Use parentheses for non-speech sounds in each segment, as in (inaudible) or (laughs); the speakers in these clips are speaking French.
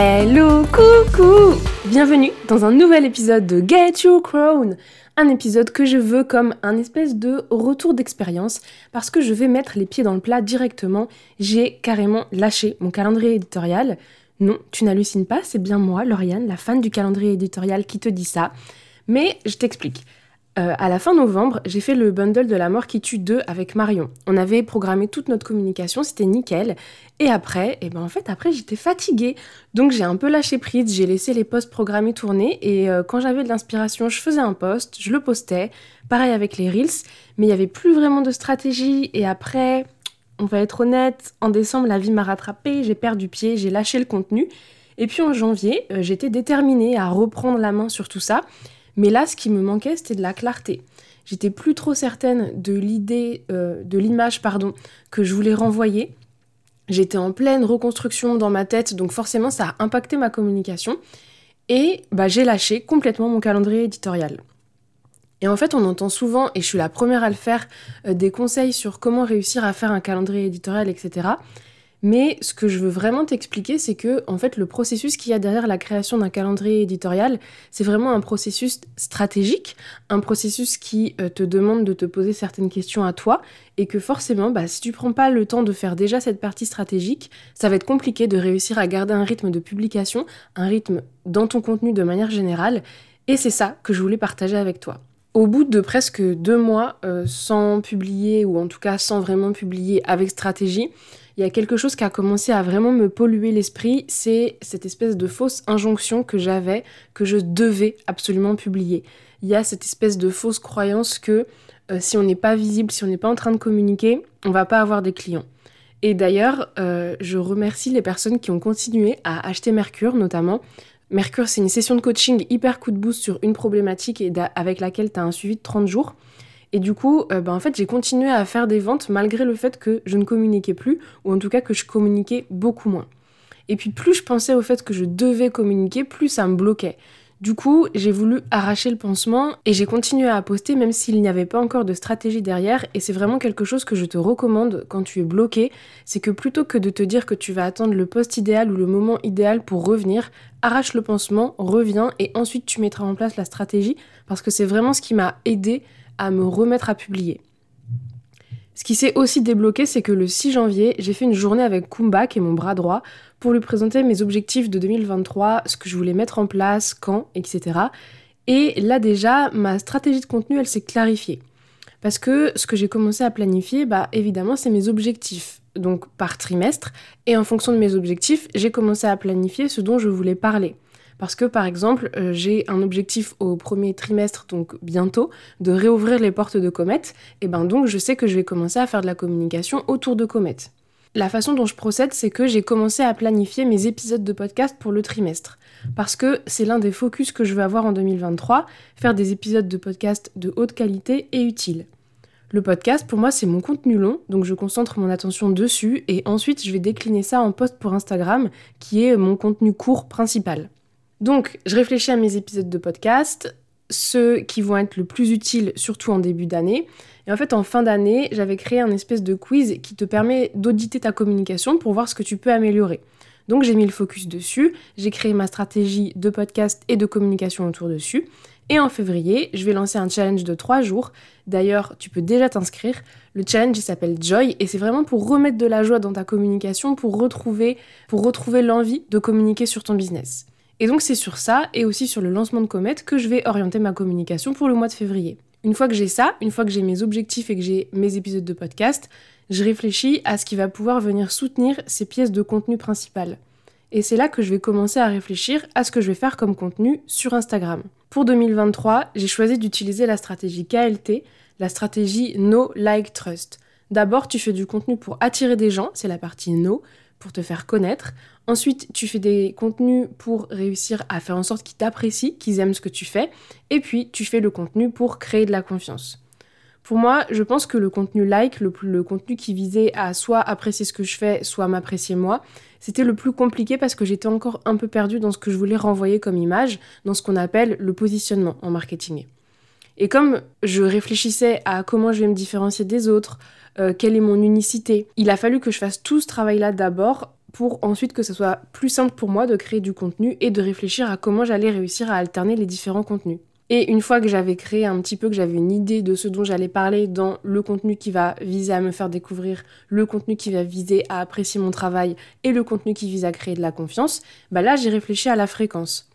Hello, coucou Bienvenue dans un nouvel épisode de Get Your Crown Un épisode que je veux comme un espèce de retour d'expérience parce que je vais mettre les pieds dans le plat directement. J'ai carrément lâché mon calendrier éditorial. Non, tu n'hallucines pas, c'est bien moi, Lauriane, la fan du calendrier éditorial qui te dit ça. Mais je t'explique. Euh, à la fin novembre, j'ai fait le bundle de la mort qui tue 2 avec Marion. On avait programmé toute notre communication, c'était nickel. Et après, eh ben après j'étais fatiguée, donc j'ai un peu lâché prise, j'ai laissé les posts programmés tourner et euh, quand j'avais de l'inspiration, je faisais un post, je le postais. Pareil avec les reels, mais il y avait plus vraiment de stratégie. Et après, on va être honnête, en décembre la vie m'a rattrapé, j'ai perdu pied, j'ai lâché le contenu. Et puis en janvier, euh, j'étais déterminée à reprendre la main sur tout ça. Mais là, ce qui me manquait, c'était de la clarté. J'étais plus trop certaine de l'idée, euh, de l'image, pardon, que je voulais renvoyer. J'étais en pleine reconstruction dans ma tête, donc forcément, ça a impacté ma communication. Et bah, j'ai lâché complètement mon calendrier éditorial. Et en fait, on entend souvent, et je suis la première à le faire, euh, des conseils sur comment réussir à faire un calendrier éditorial, etc. Mais ce que je veux vraiment t'expliquer, c'est que en fait le processus qu'il y a derrière la création d'un calendrier éditorial, c'est vraiment un processus stratégique, un processus qui euh, te demande de te poser certaines questions à toi, et que forcément, bah, si tu prends pas le temps de faire déjà cette partie stratégique, ça va être compliqué de réussir à garder un rythme de publication, un rythme dans ton contenu de manière générale, et c'est ça que je voulais partager avec toi. Au bout de presque deux mois euh, sans publier, ou en tout cas sans vraiment publier avec stratégie, il y a quelque chose qui a commencé à vraiment me polluer l'esprit, c'est cette espèce de fausse injonction que j'avais, que je devais absolument publier. Il y a cette espèce de fausse croyance que euh, si on n'est pas visible, si on n'est pas en train de communiquer, on va pas avoir des clients. Et d'ailleurs, euh, je remercie les personnes qui ont continué à acheter Mercure notamment. Mercure, c'est une session de coaching hyper coup de boost sur une problématique et avec laquelle tu as un suivi de 30 jours. Et du coup, euh, bah, en fait, j'ai continué à faire des ventes malgré le fait que je ne communiquais plus, ou en tout cas que je communiquais beaucoup moins. Et puis plus je pensais au fait que je devais communiquer, plus ça me bloquait. Du coup, j'ai voulu arracher le pansement et j'ai continué à poster même s'il n'y avait pas encore de stratégie derrière. Et c'est vraiment quelque chose que je te recommande quand tu es bloqué. C'est que plutôt que de te dire que tu vas attendre le poste idéal ou le moment idéal pour revenir, arrache le pansement, reviens et ensuite tu mettras en place la stratégie parce que c'est vraiment ce qui m'a aidé à me remettre à publier. Ce qui s'est aussi débloqué, c'est que le 6 janvier, j'ai fait une journée avec Kumba, qui est mon bras droit, pour lui présenter mes objectifs de 2023, ce que je voulais mettre en place, quand, etc. Et là déjà, ma stratégie de contenu, elle s'est clarifiée. Parce que ce que j'ai commencé à planifier, bah évidemment, c'est mes objectifs, donc par trimestre. Et en fonction de mes objectifs, j'ai commencé à planifier ce dont je voulais parler. Parce que par exemple, euh, j'ai un objectif au premier trimestre, donc bientôt, de réouvrir les portes de Comet. Et ben donc je sais que je vais commencer à faire de la communication autour de Comet. La façon dont je procède, c'est que j'ai commencé à planifier mes épisodes de podcast pour le trimestre. Parce que c'est l'un des focus que je veux avoir en 2023, faire des épisodes de podcast de haute qualité et utiles. Le podcast, pour moi, c'est mon contenu long, donc je concentre mon attention dessus et ensuite je vais décliner ça en post pour Instagram, qui est mon contenu court principal. Donc, je réfléchis à mes épisodes de podcast, ceux qui vont être le plus utiles, surtout en début d'année. Et en fait, en fin d'année, j'avais créé un espèce de quiz qui te permet d'auditer ta communication pour voir ce que tu peux améliorer. Donc, j'ai mis le focus dessus, j'ai créé ma stratégie de podcast et de communication autour dessus. Et en février, je vais lancer un challenge de 3 jours. D'ailleurs, tu peux déjà t'inscrire. Le challenge, s'appelle Joy et c'est vraiment pour remettre de la joie dans ta communication, pour retrouver, pour retrouver l'envie de communiquer sur ton business. Et donc c'est sur ça et aussi sur le lancement de Comet que je vais orienter ma communication pour le mois de février. Une fois que j'ai ça, une fois que j'ai mes objectifs et que j'ai mes épisodes de podcast, je réfléchis à ce qui va pouvoir venir soutenir ces pièces de contenu principales. Et c'est là que je vais commencer à réfléchir à ce que je vais faire comme contenu sur Instagram. Pour 2023, j'ai choisi d'utiliser la stratégie KLT, la stratégie No Like Trust. D'abord, tu fais du contenu pour attirer des gens, c'est la partie No, pour te faire connaître. Ensuite, tu fais des contenus pour réussir à faire en sorte qu'ils t'apprécient, qu'ils aiment ce que tu fais. Et puis, tu fais le contenu pour créer de la confiance. Pour moi, je pense que le contenu like, le, contenu qui visait à soit apprécier ce que je fais, soit m'apprécier moi, c'était le plus compliqué parce que j'étais encore un peu perdue dans ce que je voulais renvoyer comme image, dans ce qu'on appelle le positionnement en marketing. Et comme je réfléchissais à comment je vais me différencier des autres, euh, quelle est mon unicité, il a fallu que je fasse tout ce travail-là d'abord pour ensuite que ce soit plus simple pour moi de créer du contenu et de réfléchir à comment j'allais réussir à alterner les différents contenus. Et une fois que j'avais créé un petit peu, que j'avais une idée de ce dont j'allais parler dans le contenu qui va viser à me faire découvrir, le contenu qui va viser à apprécier mon travail et le contenu qui vise à créer de la confiance, bah là j'ai réfléchi à la fréquence.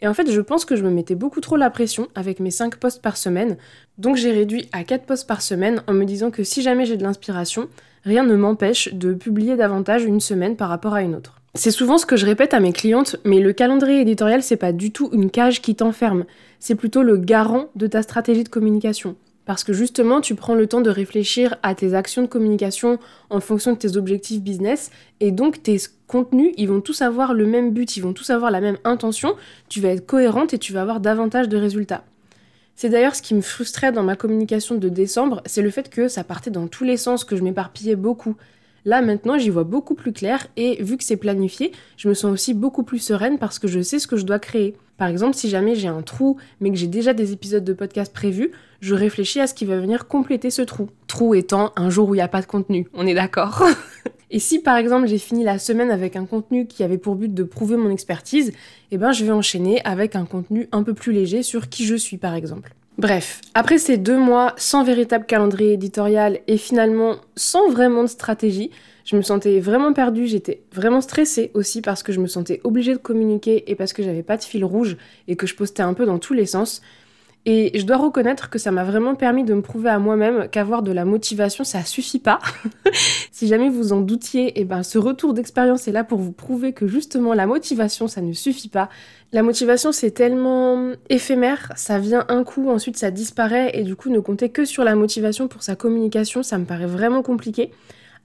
Et en fait, je pense que je me mettais beaucoup trop la pression avec mes 5 posts par semaine, donc j'ai réduit à 4 posts par semaine en me disant que si jamais j'ai de l'inspiration, rien ne m'empêche de publier davantage une semaine par rapport à une autre. C'est souvent ce que je répète à mes clientes, mais le calendrier éditorial, c'est pas du tout une cage qui t'enferme, c'est plutôt le garant de ta stratégie de communication. Parce que justement, tu prends le temps de réfléchir à tes actions de communication en fonction de tes objectifs business. Et donc, tes contenus, ils vont tous avoir le même but, ils vont tous avoir la même intention. Tu vas être cohérente et tu vas avoir davantage de résultats. C'est d'ailleurs ce qui me frustrait dans ma communication de décembre, c'est le fait que ça partait dans tous les sens, que je m'éparpillais beaucoup. Là maintenant j'y vois beaucoup plus clair et vu que c'est planifié, je me sens aussi beaucoup plus sereine parce que je sais ce que je dois créer. Par exemple, si jamais j'ai un trou mais que j'ai déjà des épisodes de podcast prévus, je réfléchis à ce qui va venir compléter ce trou. Trou étant un jour où il n'y a pas de contenu, on est d'accord (laughs) Et si par exemple j'ai fini la semaine avec un contenu qui avait pour but de prouver mon expertise, eh ben je vais enchaîner avec un contenu un peu plus léger sur qui je suis par exemple. Bref, après ces deux mois sans véritable calendrier éditorial et finalement sans vraiment de stratégie, je me sentais vraiment perdue, j'étais vraiment stressée aussi parce que je me sentais obligée de communiquer et parce que j'avais pas de fil rouge et que je postais un peu dans tous les sens. Et je dois reconnaître que ça m'a vraiment permis de me prouver à moi-même qu'avoir de la motivation, ça suffit pas. (laughs) si jamais vous en doutiez, et eh ben ce retour d'expérience est là pour vous prouver que justement la motivation, ça ne suffit pas. La motivation, c'est tellement éphémère, ça vient un coup, ensuite ça disparaît, et du coup ne compter que sur la motivation pour sa communication, ça me paraît vraiment compliqué.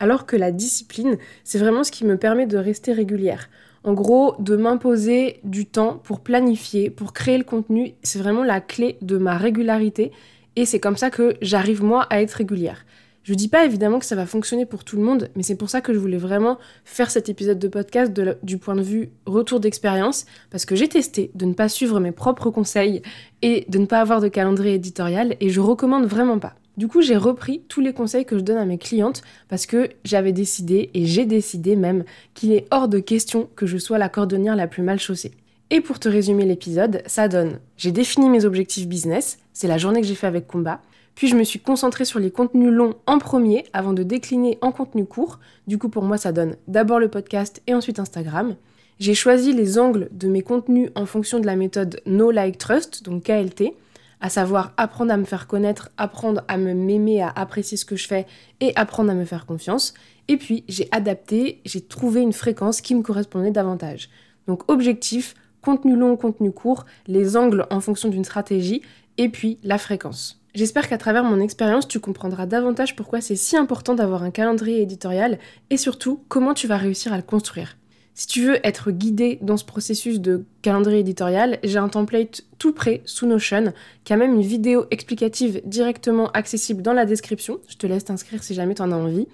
Alors que la discipline, c'est vraiment ce qui me permet de rester régulière. En gros, de m'imposer du temps pour planifier, pour créer le contenu, c'est vraiment la clé de ma régularité et c'est comme ça que j'arrive moi à être régulière. Je dis pas évidemment que ça va fonctionner pour tout le monde, mais c'est pour ça que je voulais vraiment faire cet épisode de podcast du point de vue retour d'expérience, parce que j'ai testé de ne pas suivre mes propres conseils et de ne pas avoir de calendrier éditorial, et je recommande vraiment pas. Du coup, j'ai repris tous les conseils que je donne à mes clientes parce que j'avais décidé, et j'ai décidé même, qu'il est hors de question que je sois la cordonnière la plus mal chaussée. Et pour te résumer l'épisode, ça donne j'ai défini mes objectifs business, c'est la journée que j'ai fait avec Combat, puis je me suis concentrée sur les contenus longs en premier avant de décliner en contenu court. Du coup, pour moi, ça donne d'abord le podcast et ensuite Instagram. J'ai choisi les angles de mes contenus en fonction de la méthode No Like Trust, donc KLT, à savoir apprendre à me faire connaître, apprendre à me m'aimer, à apprécier ce que je fais et apprendre à me faire confiance. Et puis j'ai adapté, j'ai trouvé une fréquence qui me correspondait davantage. Donc objectif, contenu long, contenu court, les angles en fonction d'une stratégie et puis la fréquence. J'espère qu'à travers mon expérience, tu comprendras davantage pourquoi c'est si important d'avoir un calendrier éditorial et surtout comment tu vas réussir à le construire. Si tu veux être guidé dans ce processus de calendrier éditorial, j'ai un template tout prêt sous Notion qui a même une vidéo explicative directement accessible dans la description. Je te laisse t'inscrire si jamais tu en as envie.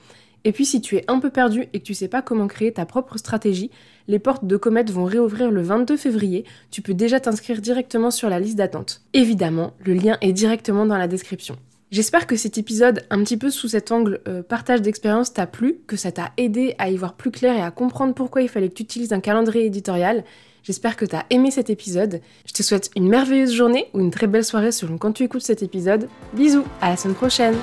Et puis si tu es un peu perdu et que tu sais pas comment créer ta propre stratégie, les portes de Comet vont réouvrir le 22 février. Tu peux déjà t'inscrire directement sur la liste d'attente. Évidemment, le lien est directement dans la description. J'espère que cet épisode, un petit peu sous cet angle euh, partage d'expérience, t'a plu, que ça t'a aidé à y voir plus clair et à comprendre pourquoi il fallait que tu utilises un calendrier éditorial. J'espère que t'as aimé cet épisode. Je te souhaite une merveilleuse journée ou une très belle soirée selon quand tu écoutes cet épisode. Bisous, à la semaine prochaine